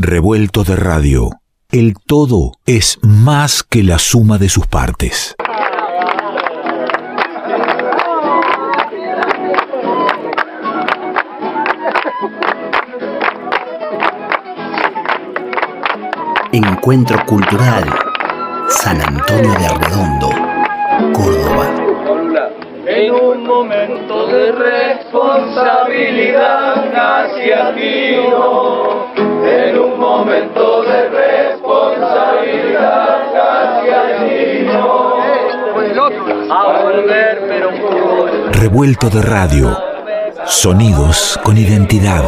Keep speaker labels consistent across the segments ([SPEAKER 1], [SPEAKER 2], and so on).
[SPEAKER 1] Revuelto de radio. El todo es más que la suma de sus partes.
[SPEAKER 2] Encuentro Cultural San Antonio de Arredondo, Córdoba.
[SPEAKER 3] En un momento de responsabilidad hacia ti, en un momento de responsabilidad hacia ti, a volver pero
[SPEAKER 1] Revuelto de radio, sonidos con identidad.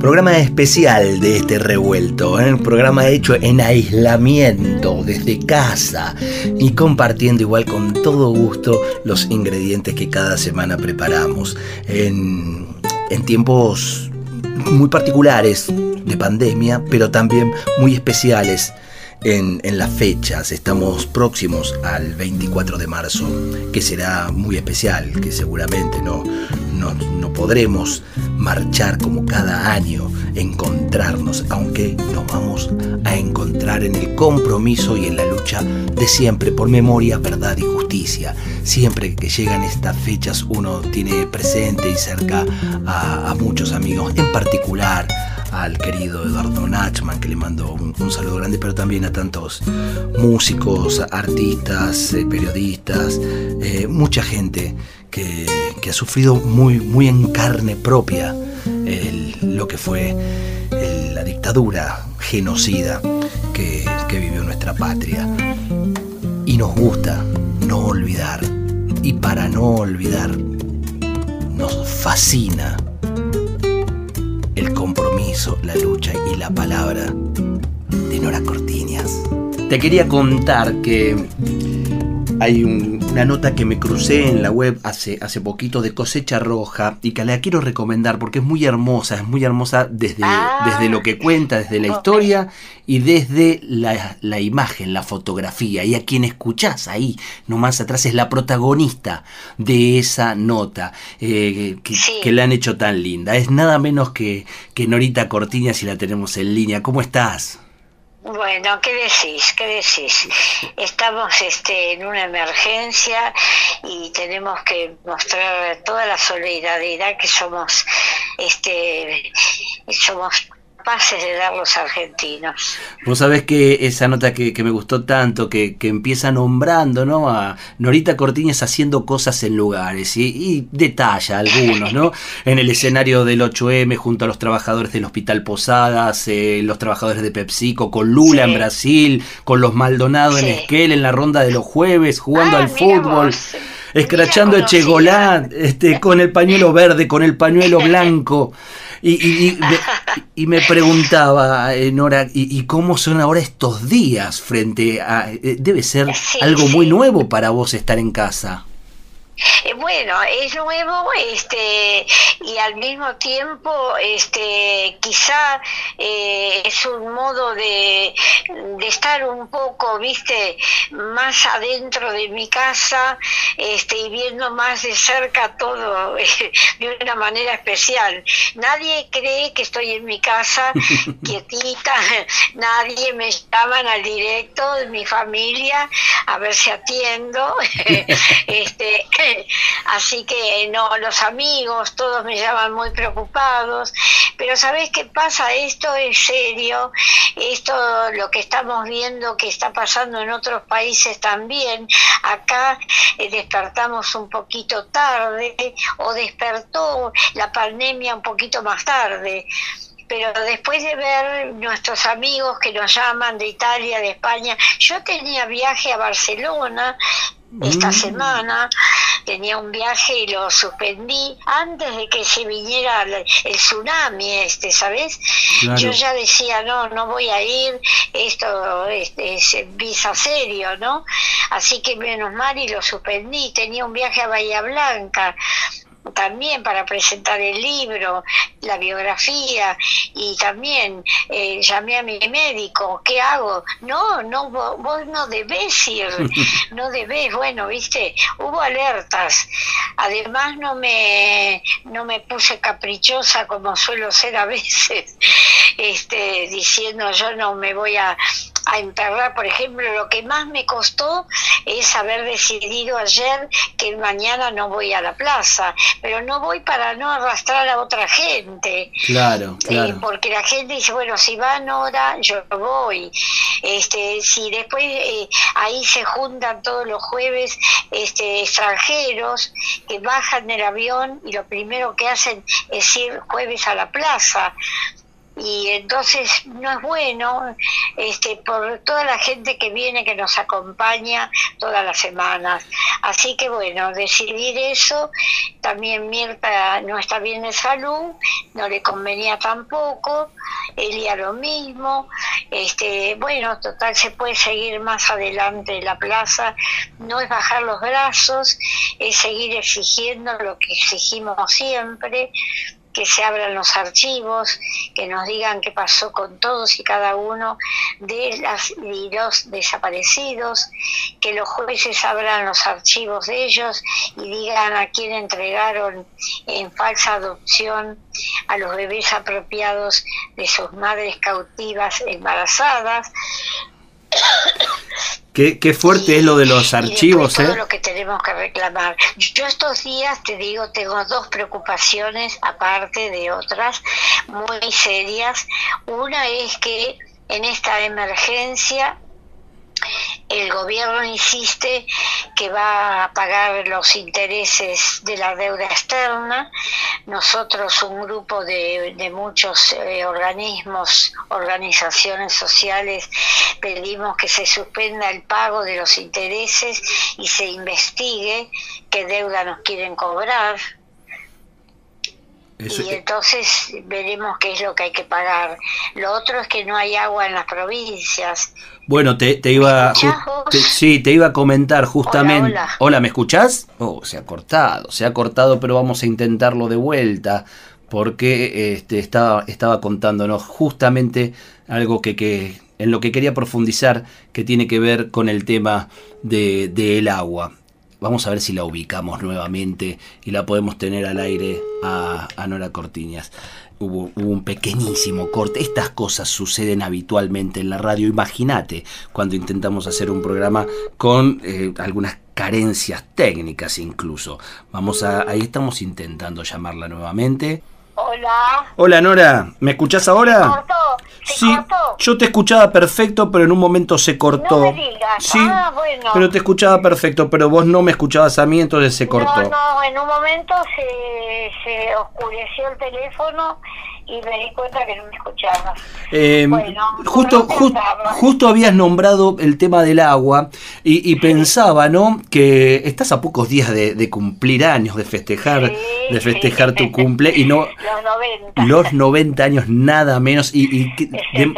[SPEAKER 2] Programa especial de este revuelto, ¿eh? un programa hecho en aislamiento, desde casa y compartiendo igual con todo gusto los ingredientes que cada semana preparamos en, en tiempos muy particulares de pandemia, pero también muy especiales en, las fechas. Estamos próximos al 24 de marzo, que será muy especial, que seguramente no, no, no podremos marchar como cada año, encontrarnos, aunque nos vamos a encontrar en el compromiso y en la lucha de siempre por memoria, verdad y justicia. Siempre que llegan estas fechas uno tiene presente y cerca a, muchos amigos, en particular al querido Eduardo Nachman, que le mando un, saludo grande, pero también a tantos músicos, artistas, eh, periodistas, eh, mucha gente que, ha sufrido muy, muy en carne propia lo que fue la dictadura genocida que, que vivió nuestra patria. Y nos gusta no olvidar, y para no olvidar, nos fascina el compromiso, la lucha y la palabra de Nora Cortiñas. Te quería contar que hay una nota que me crucé en la web hace, hace poquito de cosecha roja y que la quiero recomendar porque es muy hermosa, es muy hermosa desde, ah. desde lo que cuenta, desde la historia y desde la, imagen, la fotografía. Y a quien escuchás ahí, nomás atrás, es la protagonista de esa nota eh, que, que, la han hecho tan linda. Es nada menos que, que Norita Cortiña si la tenemos en línea. ¿Cómo estás?
[SPEAKER 4] Bueno, ¿qué decís? ¿Qué decís? Estamos este, en una emergencia y tenemos que mostrar toda la solidaridad que somos, este, somos de dar los argentinos.
[SPEAKER 2] Vos sabés que esa nota que, me gustó tanto, que, empieza nombrando ¿no? a Norita Cortines haciendo cosas en lugares y, detalla algunos, ¿no? en el escenario del 8M junto a los trabajadores del Hospital Posadas, eh, los trabajadores de PepsiCo, con Lula en Brasil, con los Maldonado en Esquel en la ronda de los jueves, jugando ah, al fútbol. Escrachando a Chegolán, este, con el pañuelo verde, con el pañuelo blanco. Y, y, me preguntaba, eh, Nora, ¿y, cómo son ahora estos días frente a... Eh, debe ser algo muy nuevo para vos estar en casa.
[SPEAKER 4] Eh, bueno, es nuevo este, y al mismo tiempo este, quizá eh, es un modo de, de, estar un poco, viste, más adentro de mi casa este, y viendo más de cerca todo de una manera especial. Nadie cree que estoy en mi casa quietita, nadie me llaman al directo de mi familia a ver si atiendo. este, Así que no, los amigos, todos me llaman muy preocupados, pero ¿sabes qué pasa? Esto es serio, esto lo que estamos viendo que está pasando en otros países también, acá eh, despertamos un poquito tarde o despertó la pandemia un poquito más tarde pero después de ver nuestros amigos que nos llaman de Italia, de España, yo tenía viaje a Barcelona esta mm. semana tenía un viaje y lo suspendí antes de que se viniera el, tsunami este, ¿sabes? Yo ya decía, no, no voy a ir, esto este, es visa serio, ¿no? Así que menos mal y lo suspendí, tenía un viaje a Bahía Blanca también para presentar el libro, la biografía, y también eh, llamé a mi médico, ¿qué hago? No, no, vos no debés ir, no debés, bueno, viste, hubo alertas. Además no me, no me puse caprichosa como suelo ser a veces, este, diciendo yo no me voy a, a enterrar, por ejemplo, lo que más me costó es haber decidido ayer que mañana no voy a la plaza, pero no voy para no arrastrar a otra gente.
[SPEAKER 2] Claro,
[SPEAKER 4] Eh,
[SPEAKER 2] claro.
[SPEAKER 4] porque la gente dice, bueno, si va Nora, yo voy. Este, si después eh, ahí se juntan todos los jueves este, extranjeros que bajan del avión y lo primero que hacen es ir jueves a la plaza y entonces no es bueno este por toda la gente que viene que nos acompaña todas las semanas. Así que bueno decidir eso también Mirta no está bien de salud no le convenía tampoco Elia lo mismo este bueno total se puede seguir más adelante la plaza no es bajar los brazos es seguir exigiendo lo que exigimos siempre que se abran los archivos, que nos digan qué pasó con todos y cada uno de y los desaparecidos, que los jueces abran los archivos de ellos y digan a quién entregaron en falsa adopción a los bebés apropiados de sus madres cautivas embarazadas.
[SPEAKER 2] Qué, qué fuerte es lo de los archivos,
[SPEAKER 4] todo
[SPEAKER 2] ¿eh?
[SPEAKER 4] lo que tenemos que reclamar. Yo estos días, te digo, tengo dos preocupaciones, aparte de otras, muy serias. Una es que en esta emergencia el gobierno insiste que va a pagar los intereses de la deuda externa. Nosotros, un grupo de, muchos eh, organismos, organizaciones sociales, pedimos que se suspenda el pago de los intereses y se investigue qué deuda nos quieren cobrar.
[SPEAKER 2] Eso-
[SPEAKER 4] y entonces veremos qué es lo que hay que pagar. Lo otro es que no hay agua en las provincias.
[SPEAKER 2] Bueno, te, te iba te- sí, te iba a comentar justamente.
[SPEAKER 4] Hola, hola.
[SPEAKER 2] ¿me escuchás? Oh, se ha cortado, se ha cortado, pero vamos a intentarlo de vuelta porque este, estaba, estaba contándonos justamente algo que, que en lo que quería profundizar que tiene que ver con el tema de, del agua. Vamos a ver si la ubicamos nuevamente y la podemos tener al aire a, a Nora Cortiñas. Hubo, hubo un pequeñísimo corte. Estas cosas suceden habitualmente en la radio. Imagínate cuando intentamos hacer un programa con eh, algunas carencias técnicas incluso. Vamos a, ahí estamos intentando llamarla nuevamente.
[SPEAKER 4] Hola.
[SPEAKER 2] Hola Nora, ¿me escuchás ahora?
[SPEAKER 4] ¿Cortó? ¿Se
[SPEAKER 2] Sí,
[SPEAKER 4] cortó?
[SPEAKER 2] yo te escuchaba perfecto, pero en un momento se cortó.
[SPEAKER 4] No me digas.
[SPEAKER 2] Sí,
[SPEAKER 4] Ah, bueno.
[SPEAKER 2] pero te escuchaba perfecto, pero vos no me escuchabas a mí, entonces se cortó.
[SPEAKER 4] No, no, en un momento se, se oscureció el teléfono y me di cuenta que no me escuchabas.
[SPEAKER 2] Eh,
[SPEAKER 4] Bueno,
[SPEAKER 2] justo,
[SPEAKER 4] por
[SPEAKER 2] ju-
[SPEAKER 4] tratarlo.
[SPEAKER 2] justo habías nombrado el tema del agua y, y pensaba, ¿no? Que estás a pocos días de, de cumplir años, de festejar,
[SPEAKER 4] Sí,
[SPEAKER 2] de festejar
[SPEAKER 4] sí.
[SPEAKER 2] tu cumple y no
[SPEAKER 4] Los 90.
[SPEAKER 2] los 90 años nada menos y, y, que- de-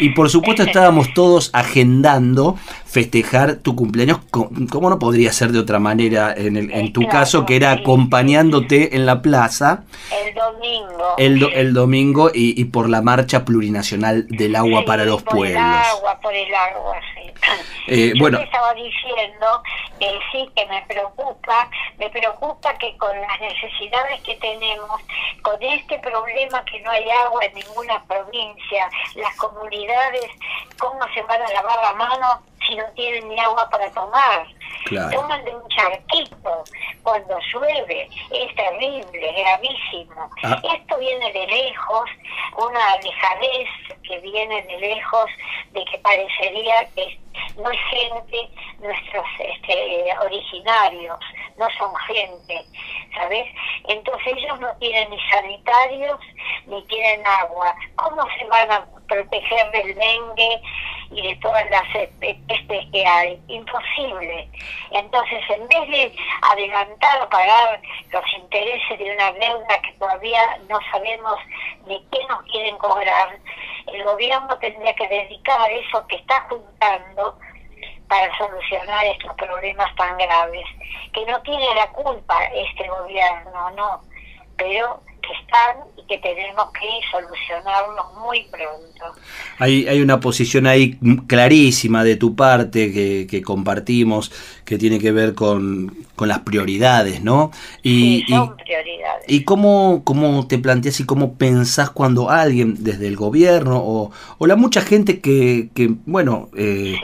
[SPEAKER 2] y por supuesto estábamos todos agendando festejar tu cumpleaños, co- ¿cómo no podría ser de otra manera en, el- en tu
[SPEAKER 4] Claro,
[SPEAKER 2] caso que era acompañándote en la plaza
[SPEAKER 4] El domingo.
[SPEAKER 2] el, do- el domingo y, y por la marcha plurinacional del agua
[SPEAKER 4] Sí,
[SPEAKER 2] para los
[SPEAKER 4] por
[SPEAKER 2] pueblos?
[SPEAKER 4] el agua, por el agua, sí.
[SPEAKER 2] Eh,
[SPEAKER 4] Yo
[SPEAKER 2] bueno.
[SPEAKER 4] te estaba diciendo que sí, que me preocupa, me preocupa que con las necesidades que tenemos, con este problema que no hay agua en ninguna provincia, las comunidades, ¿cómo se van a lavar la mano si no tienen ni agua para tomar?
[SPEAKER 2] Claro.
[SPEAKER 4] Toman de un charquito cuando llueve, es terrible, gravísimo.
[SPEAKER 2] Ah.
[SPEAKER 4] Esto viene de lejos, una dejadez que viene de lejos, de que parecería que no es gente, nuestros este, originarios, no son gente, ¿sabes? Entonces ellos no tienen ni sanitarios ni tienen agua. ¿Cómo se van a proteger del dengue y de todas las pestes que hay? Imposible. Entonces, en vez de adelantar o pagar los intereses de una deuda que todavía no sabemos ni qué nos quieren cobrar, el gobierno tendría que dedicar eso que está juntando
[SPEAKER 5] para solucionar estos problemas tan graves, que no tiene la culpa este gobierno, no, pero que están y que tenemos que solucionarlos muy pronto.
[SPEAKER 2] Hay, hay una posición ahí clarísima de tu parte que, que compartimos, que tiene que ver con, con las prioridades, ¿no?
[SPEAKER 5] Y, sí, son prioridades.
[SPEAKER 2] ¿Y cómo, cómo te planteas y cómo pensás cuando alguien desde el gobierno o, o la mucha gente que, que bueno... Eh,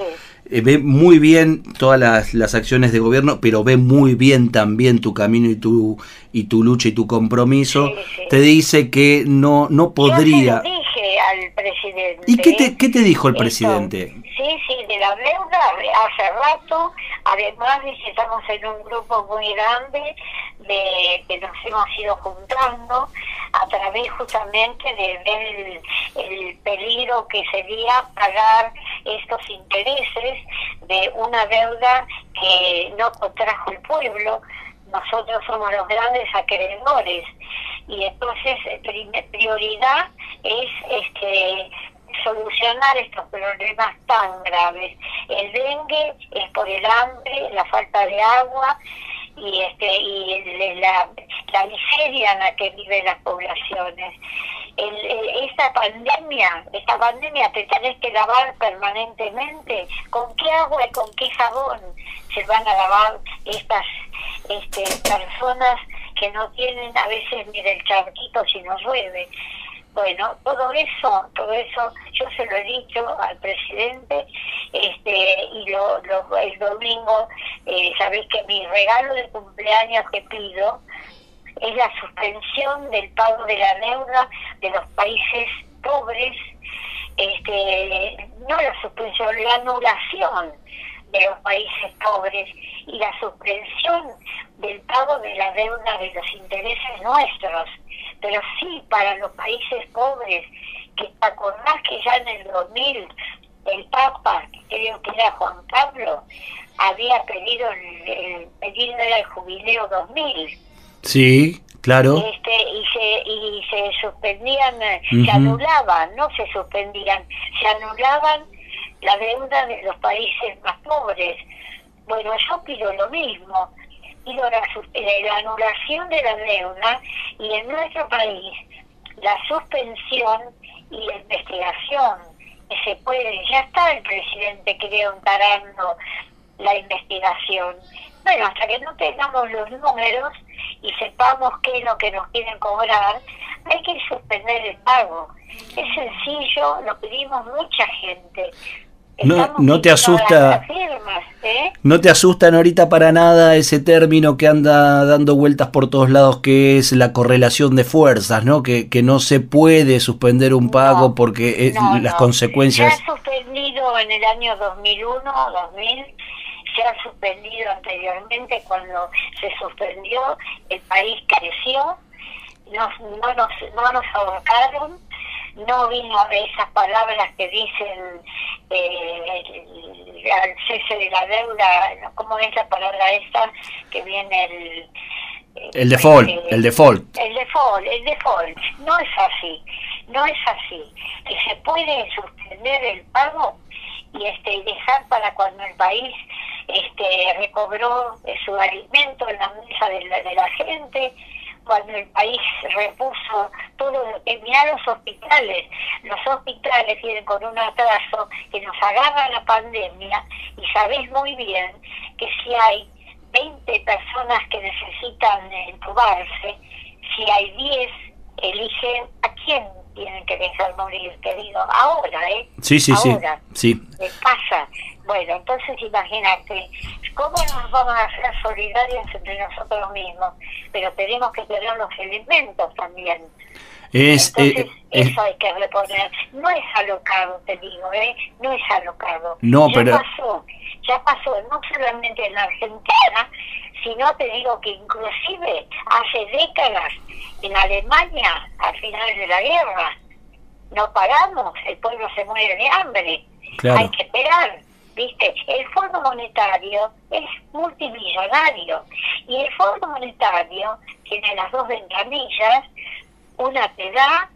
[SPEAKER 2] eh, ve muy bien todas las, las, acciones de gobierno, pero ve muy bien también tu camino y tu y tu lucha y tu compromiso, te dice que no no podría.
[SPEAKER 5] Yo dije al presidente.
[SPEAKER 2] ¿Y qué te, qué te dijo el presidente?
[SPEAKER 5] Sí, sí, de la deuda hace rato. Además, estamos en un grupo muy grande de que nos hemos ido juntando a través justamente de ver el, peligro que sería pagar estos intereses de una deuda que no contrajo el pueblo. Nosotros somos los grandes acreedores y entonces eh, prioridad es este solucionar estos problemas tan graves. El dengue es por el hambre, la falta de agua y este y la, la miseria en la que viven las poblaciones. El, esta pandemia, esta pandemia te tenés que lavar permanentemente. ¿Con qué agua y con qué jabón se van a lavar estas este, personas que no tienen a veces ni del charquito si no llueve? Bueno, todo eso, todo eso, yo se lo he dicho al presidente, este, y lo, el domingo, eh, sabéis que mi regalo de cumpleaños que pido es la suspensión del pago de la deuda de los países pobres, este, no la suspensión, la anulación de los países pobres y la suspensión del pago de la deuda de los intereses nuestros pero sí para los países pobres, que te acordás que ya en el 2000 el Papa, creo que era Juan Pablo, había pedido el, pedido el jubileo 2000.
[SPEAKER 2] Sí, claro.
[SPEAKER 5] Este, y se y se suspendían, se anulaban, no se suspendían, se anulaban la deuda de los países más pobres. Bueno, yo pido lo mismo pido la, eh, la anulación de la deuda y en nuestro país la suspensión y la investigación que se puede, ya está el presidente creo encarando la investigación. Bueno, hasta que no tengamos los números y sepamos qué es lo que nos quieren cobrar, hay que suspender el pago. Es sencillo, lo pedimos mucha gente.
[SPEAKER 2] No, no te asusta. ¿eh? No te asustan ahorita para nada ese término que anda dando vueltas por todos lados, que es la correlación de fuerzas, ¿no? Que, que no se puede suspender un pago porque es, las consecuencias.
[SPEAKER 5] Se ha suspendido en el año 2001, 2000, se ha suspendido anteriormente cuando se suspendió, el país creció, no, no, nos, no nos ahorcaron no vino esas palabras que dicen eh, al cese de la deuda, ¿cómo es la palabra esta? Que viene el...
[SPEAKER 2] El default, el default.
[SPEAKER 5] El default, el default. No es así, no es así. Que se puede suspender el pago y este dejar para cuando el país este recobró su alimento en la mesa de la, de la gente, cuando el país repuso todo mira los hospitales, los hospitales vienen con un atraso que nos agarra la pandemia y sabéis muy bien que si hay 20 personas que necesitan entubarse, si hay 10 eligen a quién tienen que dejar morir, querido, ahora, ¿eh?
[SPEAKER 2] Sí, sí, ahora. sí.
[SPEAKER 5] sí. pasa? Bueno, entonces imagínate, ¿cómo nos vamos a hacer solidarios entre nosotros mismos? Pero tenemos que tener los elementos también.
[SPEAKER 2] Es,
[SPEAKER 5] Entonces, eh, eso hay que reponer. No es alocado, te digo, ¿eh? No es alocado.
[SPEAKER 2] No,
[SPEAKER 5] ya
[SPEAKER 2] pero...
[SPEAKER 5] pasó, ya pasó, no solamente en la Argentina, sino te digo que inclusive hace décadas en Alemania, al final de la guerra, no paramos, el pueblo se muere de hambre. Hay que esperar ¿viste? El Fondo Monetario es multimillonario y el Fondo Monetario tiene las dos ventanillas, una te da,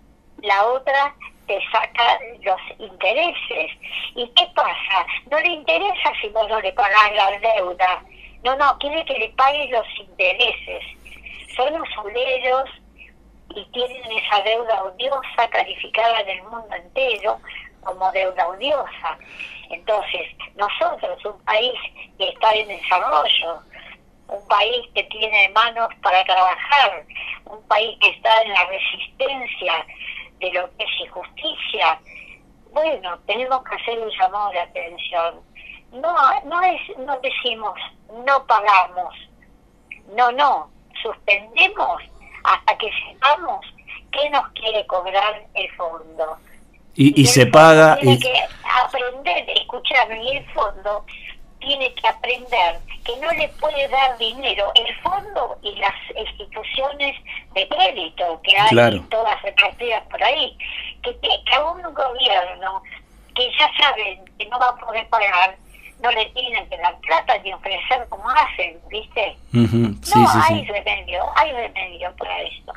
[SPEAKER 5] la otra te saca los intereses. ¿Y qué pasa? No le interesa si vos no le pagás la deuda. No, no, quiere que le pagues los intereses. Son usureros y tienen esa deuda odiosa calificada en el mundo entero como deuda odiosa. Entonces, nosotros, un país que está en desarrollo, un país que tiene manos para trabajar, un país que está en la resistencia de lo que es injusticia, bueno, tenemos que hacer un llamado de atención. No, no es, no decimos, no pagamos, no, no, suspendemos hasta que sepamos qué nos quiere cobrar el fondo.
[SPEAKER 2] Y, y, se paga...
[SPEAKER 5] Tiene que aprender, escucharme, y el fondo tiene que aprender que no le puede dar dinero el fondo y las instituciones de crédito que hay todas repartidas por ahí, que, que a un gobierno que ya saben que no va a poder pagar, no le tienen que dar plata ni ofrecer como hacen, ¿viste? no, hay remedio, hay remedio para esto.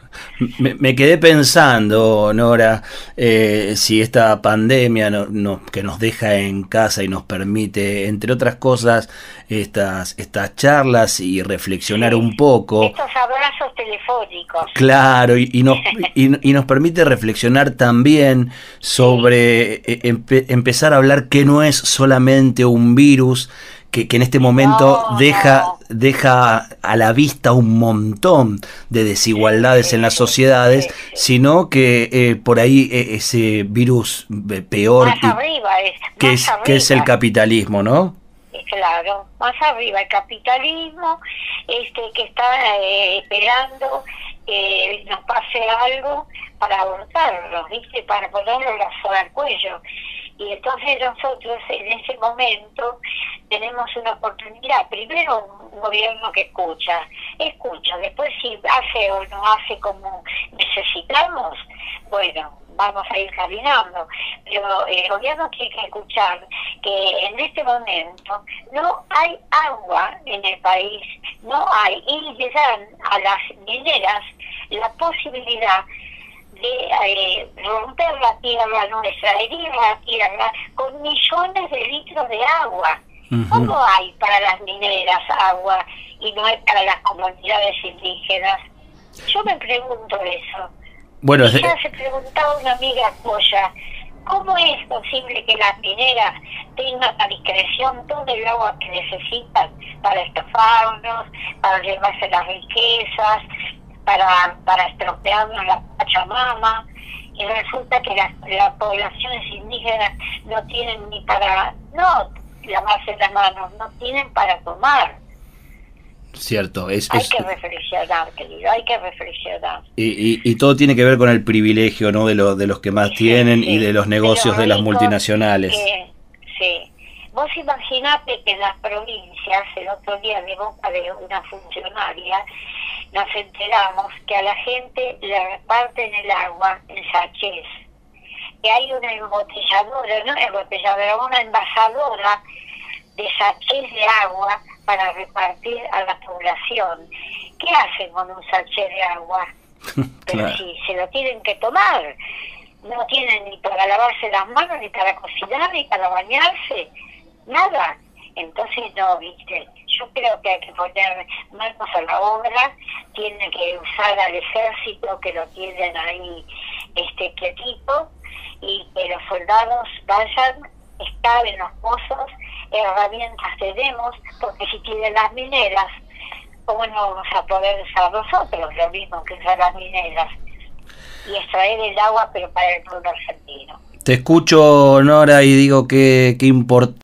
[SPEAKER 2] Me, quedé pensando, Nora, eh, si esta pandemia no, que nos deja en casa y nos permite, entre otras cosas, estas, estas charlas y reflexionar un poco.
[SPEAKER 5] Estos abrazos telefónicos.
[SPEAKER 2] Claro, y, nos, y, nos permite reflexionar también sobre eh, empezar a hablar que no es solamente un virus, que, en este momento deja, deja a la vista un montón de desigualdades en las sociedades, sino que eh, por ahí eh, ese virus eh, peor que, es, que es el capitalismo, ¿no?
[SPEAKER 5] Claro, más arriba el capitalismo, este que está esperando que nos pase algo para abortarlo, ¿viste? Para ponerlo la soga al cuello. Y entonces nosotros en ese momento tenemos una oportunidad. Primero un gobierno que escucha, escucha. Después si hace o no hace como necesitamos, bueno, vamos a ir caminando. Pero el gobierno tiene que escuchar que en este momento no hay agua en el país, no hay, y le dan a las mineras la posibilidad de eh, romper la tierra nuestra, herir la tierra con millones de litros de agua. ¿Cómo hay para las mineras agua y no hay para las comunidades indígenas? Yo me pregunto eso.
[SPEAKER 2] Bueno,
[SPEAKER 5] se preguntaba una amiga tuya, ¿cómo es posible que las mineras tengan a discreción todo el agua que necesitan para estofarnos, para llevarse las riquezas, para, para estropearnos la Pachamama, y resulta que las, poblaciones indígenas no tienen ni para, no lavarse las manos, no tienen para tomar.
[SPEAKER 2] Cierto, es,
[SPEAKER 5] hay que reflexionar, querido, hay que reflexionar.
[SPEAKER 2] Y, y, todo tiene que ver con el privilegio ¿no? de, lo, de los que más tienen y de los negocios de las multinacionales.
[SPEAKER 5] sí, vos imaginate que en las provincias, el otro día de boca de una funcionaria, nos enteramos que a la gente le reparten el agua en sachés, que hay una embotelladora, no embotelladora, una envasadora de sachés de agua para repartir a la población. ¿Qué hacen con un sachet de agua? Pero si se lo tienen que tomar, no tienen ni para lavarse las manos, ni para cocinar, ni para bañarse, nada. Entonces, no, viste, yo creo que hay que poner manos a la obra, tiene que usar al ejército que lo tienen ahí este quietito y que los soldados vayan, en los pozos, herramientas tenemos, porque si tienen las mineras, ¿cómo no vamos a poder usar nosotros lo mismo que usar las mineras? Y extraer el agua, pero para el pueblo argentino.
[SPEAKER 2] Te escucho, Nora, y digo que, que importante